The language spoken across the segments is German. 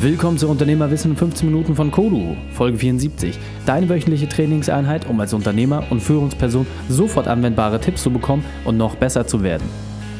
Willkommen zu Unternehmerwissen in 15 Minuten von Kodu, Folge 74. Deine wöchentliche Trainingseinheit, um als Unternehmer und Führungsperson sofort anwendbare Tipps zu bekommen und noch besser zu werden.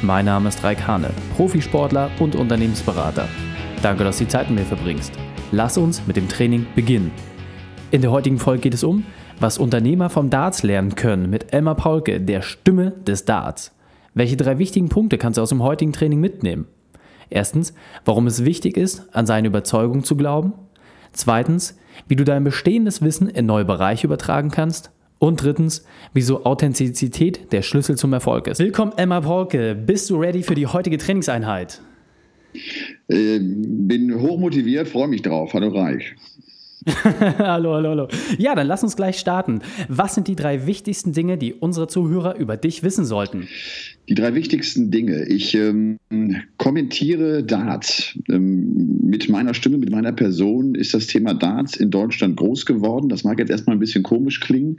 Mein Name ist Raik Hane, Profisportler und Unternehmensberater. Danke, dass du die Zeit mit mir verbringst. Lass uns mit dem Training beginnen. In der heutigen Folge geht es um, was Unternehmer vom Darts lernen können mit Elmar Paulke, der Stimme des Darts. Welche drei wichtigen Punkte kannst du aus dem heutigen Training mitnehmen? Erstens, warum es wichtig ist, an seine Überzeugung zu glauben. Zweitens, wie du dein bestehendes Wissen in neue Bereiche übertragen kannst. Und drittens, wieso Authentizität der Schlüssel zum Erfolg ist. Willkommen, Emma Polke. Bist du ready für die heutige Trainingseinheit? Äh, bin hochmotiviert, freue mich drauf. Hallo Reich. hallo, hallo, hallo. Ja, dann lass uns gleich starten. Was sind die drei wichtigsten Dinge, die unsere Zuhörer über dich wissen sollten? Die drei wichtigsten Dinge. Ich ähm, kommentiere Darts. Ähm, mit meiner Stimme, mit meiner Person ist das Thema Darts in Deutschland groß geworden. Das mag jetzt erstmal ein bisschen komisch klingen.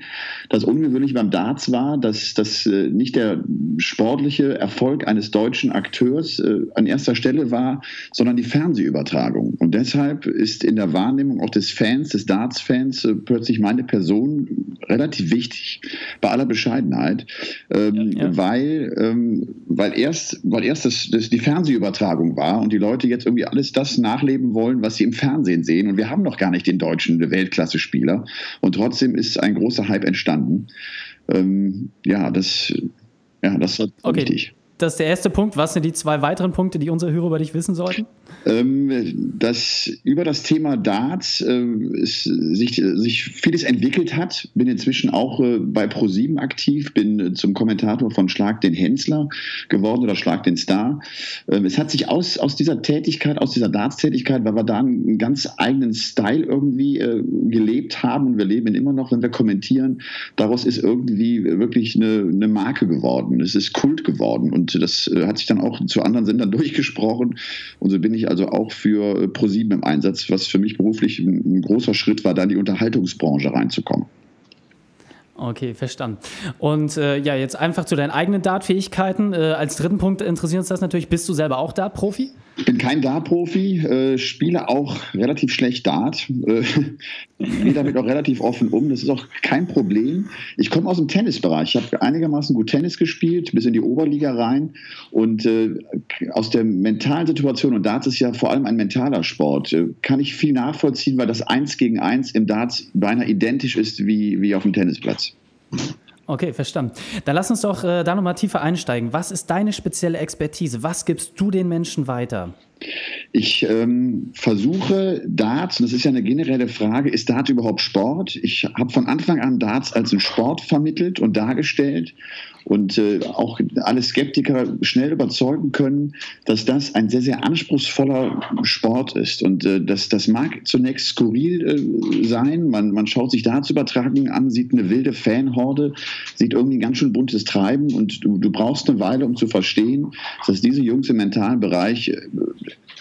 Das Ungewöhnliche beim Darts war, dass das äh, nicht der sportliche Erfolg eines deutschen Akteurs äh, an erster Stelle war, sondern die Fernsehübertragung. Und deshalb ist in der Wahrnehmung auch des Fans, des Darts-Fans, äh, plötzlich meine Person relativ wichtig, bei aller Bescheidenheit, ähm, ja, ja. weil ähm, weil erst, weil erst das, das die Fernsehübertragung war und die Leute jetzt irgendwie alles das nachleben wollen, was sie im Fernsehen sehen. Und wir haben noch gar nicht den deutschen Weltklasse-Spieler. Und trotzdem ist ein großer Hype entstanden. Ähm, ja, das, ja, das war okay. wichtig. Das ist der erste Punkt. Was sind die zwei weiteren Punkte, die unsere Hörer über dich wissen sollten? Ähm, dass über das Thema Darts äh, sich, sich vieles entwickelt hat. Bin inzwischen auch äh, bei ProSieben aktiv, bin zum Kommentator von Schlag den Hensler geworden oder Schlag den Star. Ähm, es hat sich aus, aus dieser Tätigkeit, aus dieser Darts-Tätigkeit, weil wir da einen ganz eigenen Style irgendwie äh, gelebt haben und wir leben immer noch, wenn wir kommentieren, daraus ist irgendwie wirklich eine, eine Marke geworden. Es ist Kult geworden und und das äh, hat sich dann auch zu anderen Sendern durchgesprochen. Und so bin ich also auch für äh, ProSieben im Einsatz, was für mich beruflich ein, großer Schritt war, da in die Unterhaltungsbranche reinzukommen. Okay, verstanden. Und äh, ja, jetzt einfach zu deinen eigenen Dartfähigkeiten. Äh, als dritten Punkt interessiert uns das natürlich. Bist du selber auch Dart-Profi? Ich bin kein Dart-Profi, äh, spiele auch relativ schlecht Dart, äh, gehe damit auch relativ offen um. Das ist auch kein Problem. Ich komme aus dem Tennisbereich. Ich habe einigermaßen gut Tennis gespielt, bis in die Oberliga rein. Und äh, aus der mentalen Situation, und Darts ist ja vor allem ein mentaler Sport, äh, kann ich viel nachvollziehen, weil das Eins gegen Eins im Darts beinahe identisch ist wie, wie auf dem Tennisplatz. Okay, verstanden. Dann lass uns doch äh, da nochmal tiefer einsteigen. Was ist deine spezielle Expertise? Was gibst du den Menschen weiter? Ich ähm, versuche Darts, und das ist ja eine generelle Frage, ist Darts überhaupt Sport? Ich habe von Anfang an Darts als einen Sport vermittelt und dargestellt und äh, auch alle Skeptiker schnell überzeugen können, dass das ein sehr, sehr anspruchsvoller Sport ist. Und äh, das, das mag zunächst skurril äh, sein. Man, man schaut sich Dartsübertragungen an, sieht eine wilde Fanhorde, sieht irgendwie ein ganz schön buntes Treiben und du, du brauchst eine Weile, um zu verstehen, dass diese Jungs im mentalen Bereich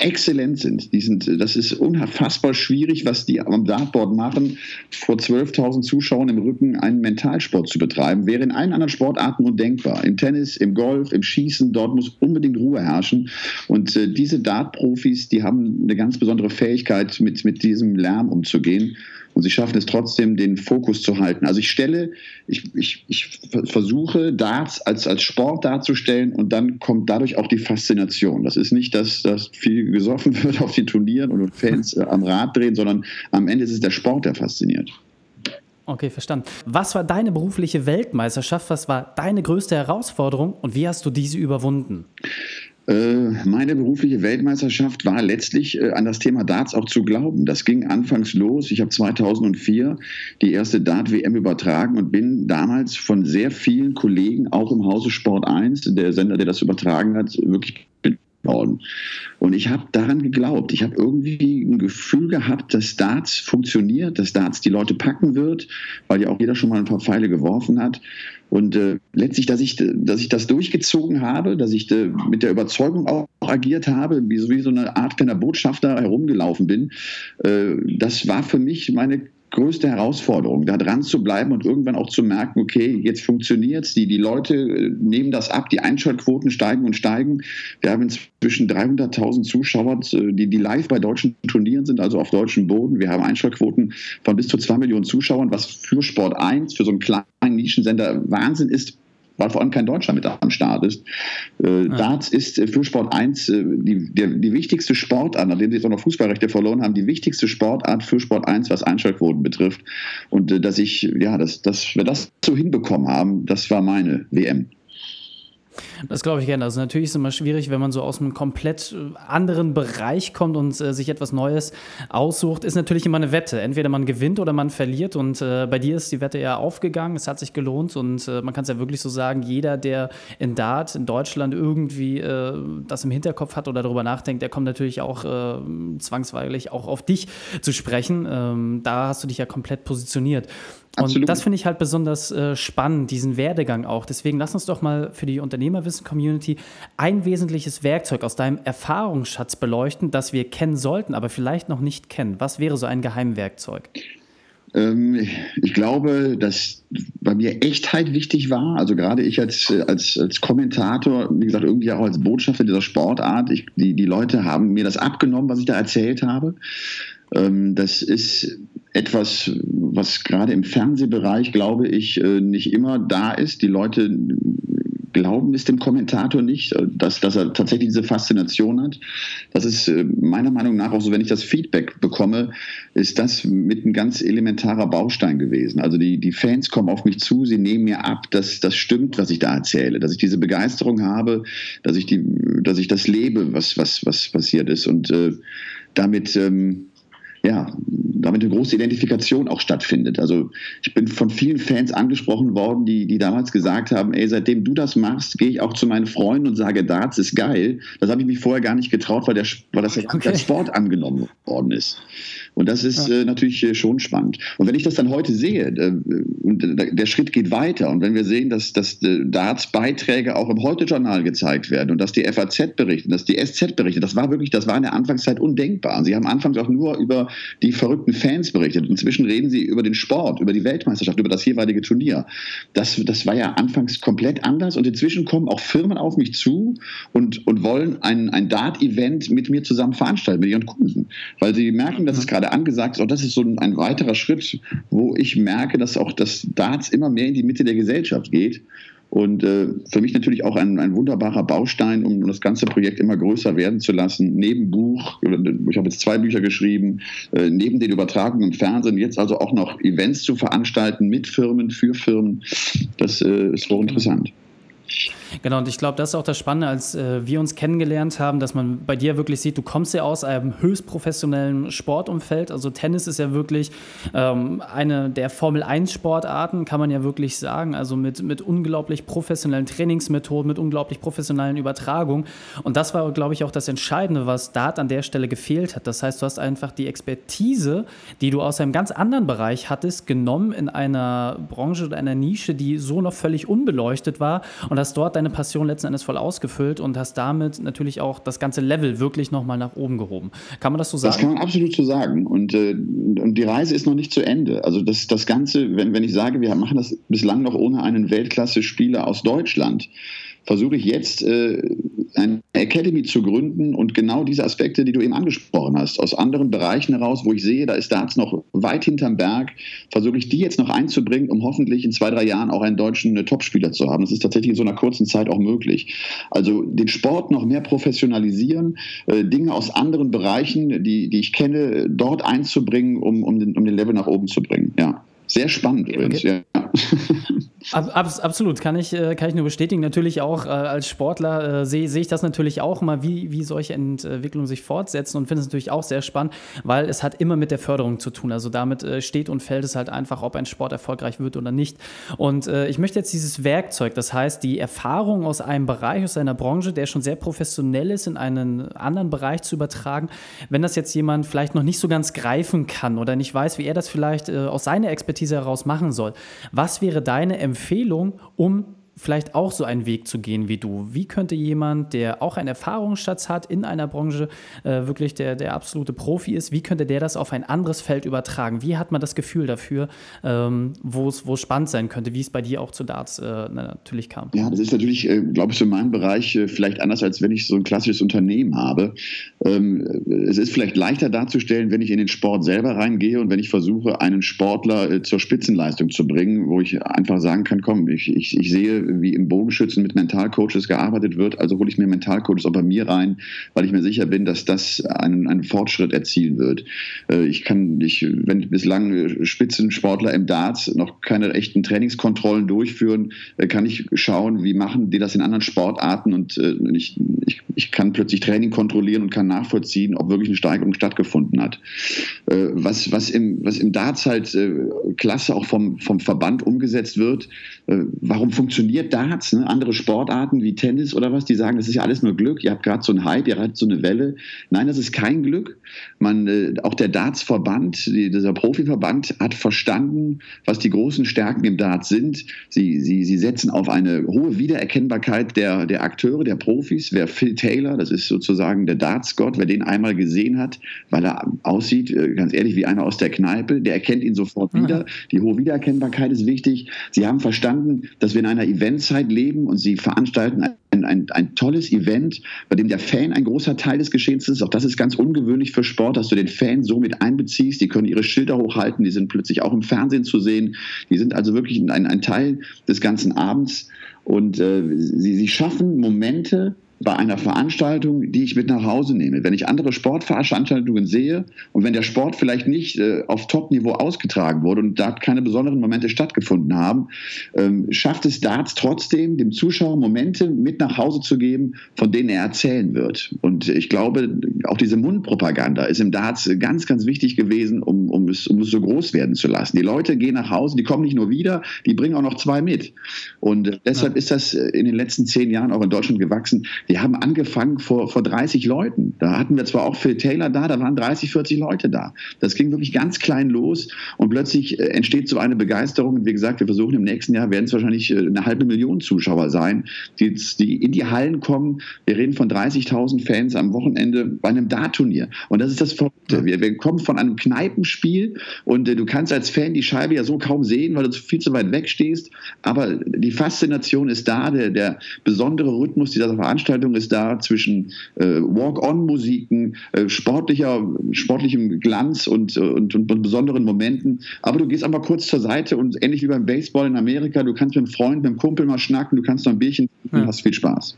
exzellent sind. Die sind. Das ist unfassbar schwierig, was die am Dartboard machen, vor 12.000 Zuschauern im Rücken einen Mentalsport zu betreiben. Wäre in allen anderen Sportarten undenkbar. Im Tennis, im Golf, im Schießen, dort muss unbedingt Ruhe herrschen. Und äh, diese Dart-Profis, die haben eine ganz besondere Fähigkeit, mit, mit diesem Lärm umzugehen und sie schaffen es trotzdem, den Fokus zu halten. Also ich stelle, ich, ich, ich versuche Darts als, als Sport darzustellen und dann kommt dadurch auch die Faszination. Das ist nicht, dass, dass viel gesoffen wird auf den Turnieren und Fans äh, am Rad drehen, sondern am Ende ist es der Sport, der fasziniert. Okay, verstanden. Was war deine berufliche Weltmeisterschaft? Was war deine größte Herausforderung und wie hast du diese überwunden? Äh, meine berufliche Weltmeisterschaft war letztlich äh, an das Thema Darts auch zu glauben. Das ging anfangs los. Ich habe 2004 die erste Dart-WM übertragen und bin damals von sehr vielen Kollegen, auch im Hause Sport 1, der Sender, der das übertragen hat, wirklich worden. Und ich habe daran geglaubt. Ich habe irgendwie ein Gefühl gehabt, dass Darts funktioniert, dass Darts die Leute packen wird, weil ja auch jeder schon mal ein paar Pfeile geworfen hat. Und äh, letztlich, dass ich, dass ich das durchgezogen habe, dass ich äh, mit der Überzeugung auch agiert habe, wie, wie so eine Art kleiner Botschafter herumgelaufen bin, äh, das war für mich meine größte Herausforderung, da dran zu bleiben und irgendwann auch zu merken, okay, jetzt funktioniert es, die, die Leute äh, nehmen das ab, die Einschaltquoten steigen und steigen. Wir haben inzwischen 300.000 Zuschauer, die, die live bei deutschen Turnieren sind, also auf deutschem Boden. Wir haben Einschaltquoten von bis zu zwei Millionen Zuschauern, was für Sport 1, für so einen kleinen Nischensender Wahnsinn ist weil vor allem kein Deutscher mit am Start ist. Äh, ja. Darts ist äh, für Sport 1 äh, die, der, die wichtigste Sportart, nachdem sie jetzt auch noch Fußballrechte verloren haben, die wichtigste Sportart für Sport 1, was Einschaltquoten betrifft. Und äh, dass ich, ja, dass, dass wir das so hinbekommen haben, das war meine WM. Das glaube ich gerne. Also natürlich ist es immer schwierig, wenn man so aus einem komplett äh, anderen Bereich kommt und äh, sich etwas Neues aussucht, ist natürlich immer eine Wette. Entweder man gewinnt oder man verliert und äh, bei dir ist die Wette ja aufgegangen, es hat sich gelohnt und äh, man kann es ja wirklich so sagen, jeder, der in Dart in Deutschland irgendwie äh, das im Hinterkopf hat oder darüber nachdenkt, der kommt natürlich auch äh, zwangsweilig auch auf dich zu sprechen. Ähm, da hast du dich ja komplett positioniert. Absolut. Und das finde ich halt besonders äh, spannend, diesen Werdegang auch. Deswegen lass uns doch mal für die Unternehmerwissen-Community ein wesentliches Werkzeug aus deinem Erfahrungsschatz beleuchten, das wir kennen sollten, aber vielleicht noch nicht kennen. Was wäre so ein Geheimwerkzeug? Ähm, ich glaube, dass bei mir Echtheit wichtig war. Also gerade ich als, als, als Kommentator, wie gesagt, irgendwie auch als Botschafter dieser Sportart. Ich, die, die Leute haben mir das abgenommen, was ich da erzählt habe. Ähm, das ist etwas, was gerade im Fernsehbereich, glaube ich, äh, nicht immer da ist. Die Leute glauben es dem Kommentator nicht, äh, dass, dass er tatsächlich diese Faszination hat. Das ist äh, meiner Meinung nach auch so, wenn ich das Feedback bekomme, ist das mit ein ganz elementarer Baustein gewesen. Also die, die Fans kommen auf mich zu, sie nehmen mir ab, dass das stimmt, was ich da erzähle, dass ich diese Begeisterung habe, dass ich, die, dass ich das lebe, was, was, was passiert ist. Und äh, damit ähm, ja, damit eine große Identifikation auch stattfindet. Also ich bin von vielen Fans angesprochen worden, die, die damals gesagt haben, ey, seitdem du das machst, gehe ich auch zu meinen Freunden und sage, Darts ist geil. Das habe ich mich vorher gar nicht getraut, weil, der, weil das okay. als Sport angenommen worden ist. Und das ist ja. äh, natürlich äh, schon spannend. Und wenn ich das dann heute sehe, äh, und der Schritt geht weiter, und wenn wir sehen, dass, dass äh, Darts-Beiträge auch im Heute-Journal gezeigt werden und dass die FAZ berichtet, dass die SZ berichtet, das war wirklich, das war in der Anfangszeit undenkbar. Und sie haben anfangs auch nur über die verrückten Fans berichtet. Inzwischen reden sie über den Sport, über die Weltmeisterschaft, über das jeweilige Turnier. Das, das war ja anfangs komplett anders und inzwischen kommen auch Firmen auf mich zu und, und wollen ein, ein Dart-Event mit mir zusammen veranstalten, mit ihren Kunden, weil sie merken, dass es gerade gerade angesagt ist, auch das ist so ein weiterer Schritt, wo ich merke, dass auch das Darts immer mehr in die Mitte der Gesellschaft geht. Und äh, für mich natürlich auch ein, ein wunderbarer Baustein, um das ganze Projekt immer größer werden zu lassen. Neben Buch, ich habe jetzt zwei Bücher geschrieben, äh, neben den Übertragungen im Fernsehen, jetzt also auch noch Events zu veranstalten mit Firmen, für Firmen. Das äh, ist hochinteressant. Genau, und ich glaube, das ist auch das Spannende, als äh, wir uns kennengelernt haben, dass man bei dir wirklich sieht, du kommst ja aus einem höchst professionellen Sportumfeld. Also Tennis ist ja wirklich ähm, eine der Formel-1-Sportarten, kann man ja wirklich sagen. Also mit, mit unglaublich professionellen Trainingsmethoden, mit unglaublich professionellen Übertragungen. Und das war, glaube ich, auch das Entscheidende, was Dart an der Stelle gefehlt hat. Das heißt, du hast einfach die Expertise, die du aus einem ganz anderen Bereich hattest, genommen in einer Branche oder einer Nische, die so noch völlig unbeleuchtet war und hast dort deine Passion letzten Endes voll ausgefüllt und hast damit natürlich auch das ganze Level wirklich nochmal nach oben gehoben. Kann man das so sagen? Das kann man absolut so sagen. Und, äh, und die Reise ist noch nicht zu Ende. Also das, das Ganze, wenn, wenn ich sage, wir machen das bislang noch ohne einen Weltklasse-Spieler aus Deutschland, versuche ich jetzt äh, eine Academy zu gründen und genau diese Aspekte, die du eben angesprochen hast, aus anderen Bereichen heraus, wo ich sehe, da ist Darts noch weit hinterm Berg, versuche ich die jetzt noch einzubringen, um hoffentlich in zwei, drei Jahren auch einen deutschen äh, Topspieler zu haben. Das ist tatsächlich in so einer kurzen Zeit auch möglich. Also den Sport noch mehr professionalisieren, äh, Dinge aus anderen Bereichen, die, die ich kenne, dort einzubringen, um, um, den, um den Level nach oben zu bringen. Ja. Sehr spannend übrigens, okay. ja. Ab, absolut, kann ich, äh, kann ich nur bestätigen. Natürlich auch äh, als Sportler äh, sehe seh ich das natürlich auch mal, wie, wie solche Entwicklungen sich fortsetzen und finde es natürlich auch sehr spannend, weil es hat immer mit der Förderung zu tun. Also damit äh, steht und fällt es halt einfach, ob ein Sport erfolgreich wird oder nicht. Und äh, ich möchte jetzt dieses Werkzeug, das heißt die Erfahrung aus einem Bereich, aus einer Branche, der schon sehr professionell ist, in einen anderen Bereich zu übertragen. Wenn das jetzt jemand vielleicht noch nicht so ganz greifen kann oder nicht weiß, wie er das vielleicht äh, aus seiner Expertise heraus machen soll, was wäre deine Empfehlung, um vielleicht auch so einen Weg zu gehen wie du? Wie könnte jemand, der auch einen Erfahrungsschatz hat in einer Branche, äh, wirklich der, der absolute Profi ist, wie könnte der das auf ein anderes Feld übertragen? Wie hat man das Gefühl dafür, ähm, wo es spannend sein könnte, wie es bei dir auch zu Darts äh, natürlich kam? Ja, das ist natürlich, äh, glaube ich, so in meinem Bereich äh, vielleicht anders, als wenn ich so ein klassisches Unternehmen habe. Ähm, es ist vielleicht leichter darzustellen, wenn ich in den Sport selber reingehe und wenn ich versuche, einen Sportler äh, zur Spitzenleistung zu bringen, wo ich einfach sagen kann, komm, ich, ich, ich sehe, wie im Bogenschützen mit Mentalcoaches gearbeitet wird. Also hole ich mir Mentalcoaches auch bei mir rein, weil ich mir sicher bin, dass das einen, einen Fortschritt erzielen wird. Äh, ich kann, ich, wenn bislang Spitzensportler im Darts noch keine echten Trainingskontrollen durchführen, äh, kann ich schauen, wie machen die das in anderen Sportarten und äh, ich, ich, ich kann plötzlich Training kontrollieren und kann nachvollziehen, ob wirklich eine Steigerung stattgefunden hat. Was, was, im, was im Darts halt klasse auch vom, vom Verband umgesetzt wird, warum funktioniert trainiert Darts, ne? andere Sportarten wie Tennis oder was, die sagen, das ist ja alles nur Glück, ihr habt gerade so einen Hype, ihr habt so eine Welle. Nein, das ist kein Glück. Man, äh, auch der Darts-Verband, die, dieser Profiverband hat verstanden, was die großen Stärken im Darts sind. Sie, sie, sie setzen auf eine hohe Wiedererkennbarkeit der, der Akteure, der Profis. Wer Phil Taylor, das ist sozusagen der Darts-Gott, wer den einmal gesehen hat, weil er aussieht, äh, ganz ehrlich, wie einer aus der Kneipe, der erkennt ihn sofort wieder. Die hohe Wiedererkennbarkeit ist wichtig. Sie haben verstanden, dass wir in einer Event Eventzeit leben und sie veranstalten ein, ein, ein, tolles Event, bei dem der Fan ein großer Teil des Geschehens ist. Auch das ist ganz ungewöhnlich für Sport, dass du den Fan so mit einbeziehst. Die können ihre Schilder hochhalten, die sind plötzlich auch im Fernsehen zu sehen. Die sind also wirklich ein, ein Teil des ganzen Abends. Und äh, sie, sie schaffen Momente, bei einer Veranstaltung, die ich mit nach Hause nehme. Wenn ich andere Sportveranstaltungen sehe und wenn der Sport vielleicht nicht äh, auf Top-Niveau ausgetragen wurde und da keine besonderen Momente stattgefunden haben, ähm, schafft es Darts trotzdem, dem Zuschauer Momente mit nach Hause zu geben, von denen er erzählen wird. Und ich glaube, auch diese Mundpropaganda ist im Darts ganz, ganz wichtig gewesen, um, um, es, um es so groß werden zu lassen. Die Leute gehen nach Hause, die kommen nicht nur wieder, die bringen auch noch zwei mit. Und äh, deshalb ja. ist das äh, in den letzten zehn Jahren auch in Deutschland gewachsen. Die haben angefangen vor, vor 30 Leuten. Da hatten wir zwar auch Phil Taylor da, da waren 30, 40 Leute da. Das ging wirklich ganz klein los und plötzlich äh, entsteht so eine Begeisterung. Und wie gesagt, wir versuchen im nächsten Jahr werden es wahrscheinlich eine halbe Million Zuschauer sein, die, die in die Hallen kommen. Wir reden von 30.000 Fans am Wochenende bei einem Dart-Turnier. Und das ist das Verrückte. Wir, wir kommen von einem Kneipenspiel und äh, du kannst als Fan die Scheibe ja so kaum sehen, weil du viel zu weit weg stehst. Aber die Faszination ist da, der, der besondere Rhythmus dieser Veranstaltung ist da zwischen äh, Walk-on-Musiken, äh, sportlicher, sportlichem Glanz und, und, und, besonderen Momenten. Aber du gehst einfach kurz zur Seite und ähnlich wie beim Baseball in Amerika, du kannst mit einem Freund, mit einem Kumpel mal schnacken, du kannst noch ein Bierchen trinken, ja. hast viel Spaß.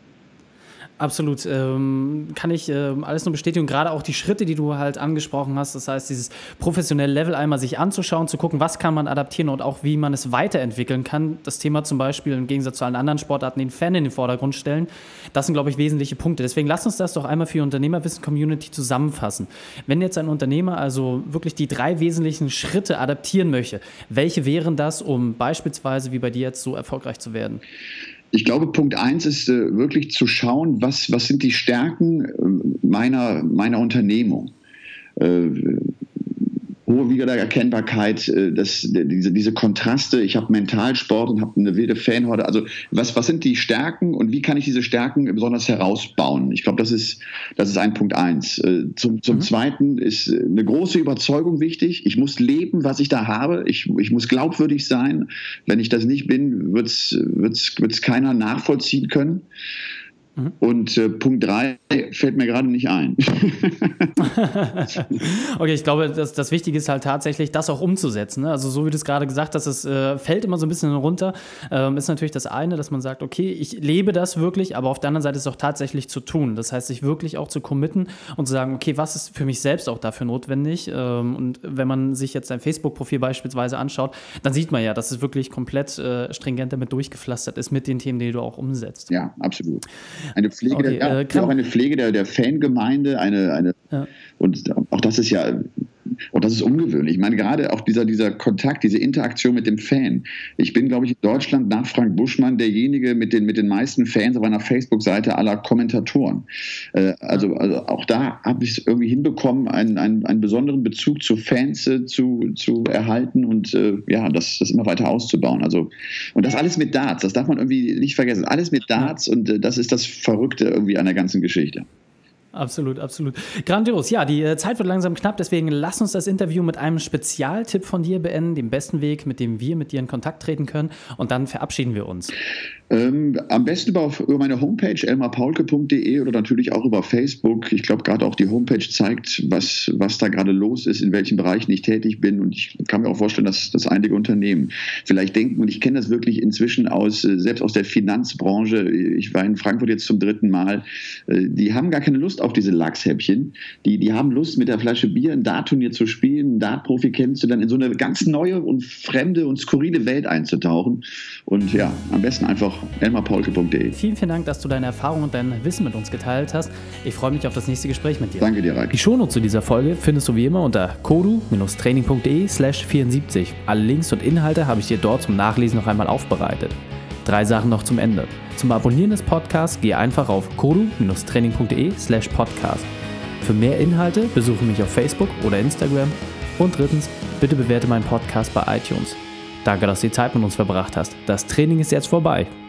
Absolut, ähm, kann ich ähm, alles nur bestätigen. Gerade auch die Schritte, die du halt angesprochen hast. Das heißt, dieses professionelle Level einmal sich anzuschauen, zu gucken, was kann man adaptieren und auch wie man es weiterentwickeln kann. Das Thema zum Beispiel im Gegensatz zu allen anderen Sportarten den Fan in den Vordergrund stellen. Das sind, glaube ich, wesentliche Punkte. Deswegen lass uns das doch einmal für die Unternehmerwissen-Community zusammenfassen. Wenn jetzt ein Unternehmer also wirklich die drei wesentlichen Schritte adaptieren möchte, welche wären das, um beispielsweise wie bei dir jetzt so erfolgreich zu werden? Ich glaube, Punkt eins ist äh, wirklich zu schauen, was, was sind die Stärken äh, meiner, meiner Unternehmung. Äh, hohe Wiedererkennbarkeit, äh, das, diese, diese Kontraste. Ich habe Mentalsport und habe eine wilde Fanhorde. Also was, was sind die Stärken und wie kann ich diese Stärken besonders herausbauen? Ich glaube, das ist, das ist ein Punkt eins. Äh, zum, zum mhm. Zweiten ist eine große Überzeugung wichtig. Ich muss leben, was ich da habe. Ich, ich muss glaubwürdig sein. Wenn ich das nicht bin, wird es keiner nachvollziehen können. Mhm. Und äh, Punkt 3 fällt mir gerade nicht ein. okay, ich glaube, das, das Wichtige ist halt tatsächlich, das auch umzusetzen. Ne? Also so wie du es gerade gesagt hast, es äh, fällt immer so ein bisschen runter. Ähm, ist natürlich das eine, dass man sagt, okay, ich lebe das wirklich, aber auf der anderen Seite ist es auch tatsächlich zu tun. Das heißt, sich wirklich auch zu committen und zu sagen, okay, was ist für mich selbst auch dafür notwendig? Ähm, und wenn man sich jetzt sein Facebook-Profil beispielsweise anschaut, dann sieht man ja, dass es wirklich komplett äh, stringent damit durchgepflastert ist mit den Themen, die du auch umsetzt. Ja, absolut. Eine Pflege, okay, der, äh, auch eine Pflege der, der Fangemeinde, eine, eine ja. und auch das ist ja Und das ist ungewöhnlich. Ich meine, gerade auch dieser, dieser Kontakt, diese Interaktion mit dem Fan. Ich bin, glaube ich, in Deutschland nach Frank Buschmann derjenige mit den, mit den meisten Fans auf einer Facebook-Seite aller Kommentatoren. Äh, also, also auch da habe ich es irgendwie hinbekommen, einen, einen, einen besonderen Bezug zu Fans äh, zu, zu erhalten und äh, ja, das, das immer weiter auszubauen. Also, und das alles mit Darts, das darf man irgendwie nicht vergessen. Alles mit Darts und äh, das ist das Verrückte irgendwie an der ganzen Geschichte. Absolut, absolut. Grandios. Ja, die äh, Zeit wird langsam knapp, deswegen lass uns das Interview mit einem Spezialtipp von dir beenden, dem besten Weg, mit dem wir mit dir in Kontakt treten können. Und dann verabschieden wir uns. Ähm, am besten über, über meine Homepage elmarpaulke.de oder natürlich auch über Facebook. Ich glaube, gerade auch die Homepage zeigt, was, was da gerade los ist, in welchen Bereichen ich tätig bin. Und ich kann mir auch vorstellen, dass, dass einige Unternehmen vielleicht denken, und ich kenne das wirklich inzwischen aus, äh, selbst aus der Finanzbranche. Ich war in Frankfurt jetzt zum dritten Mal. Äh, die haben gar keine Lust auf diese Lachshäppchen. Die, die haben Lust, mit der Flasche Bier ein Dartturnier zu spielen, einen Dartprofi kennenzulernen, in so eine ganz neue und fremde und skurrile Welt einzutauchen. Und ja, am besten einfach elmarpaulke.de. Vielen, vielen Dank, dass du deine Erfahrungen und dein Wissen mit uns geteilt hast. Ich freue mich auf das nächste Gespräch mit dir. Danke dir, Raik. Die Shownotes zu dieser Folge findest du wie immer unter kodu-training.de slash 74. Alle Links und Inhalte habe ich dir dort zum Nachlesen noch einmal aufbereitet. Drei Sachen noch zum Ende. Zum Abonnieren des Podcasts gehe einfach auf kodu-training.de slash podcast. Für mehr Inhalte besuche mich auf Facebook oder Instagram. Und drittens, bitte bewerte meinen Podcast bei iTunes. Danke, dass du die Zeit mit uns verbracht hast. Das Training ist jetzt vorbei.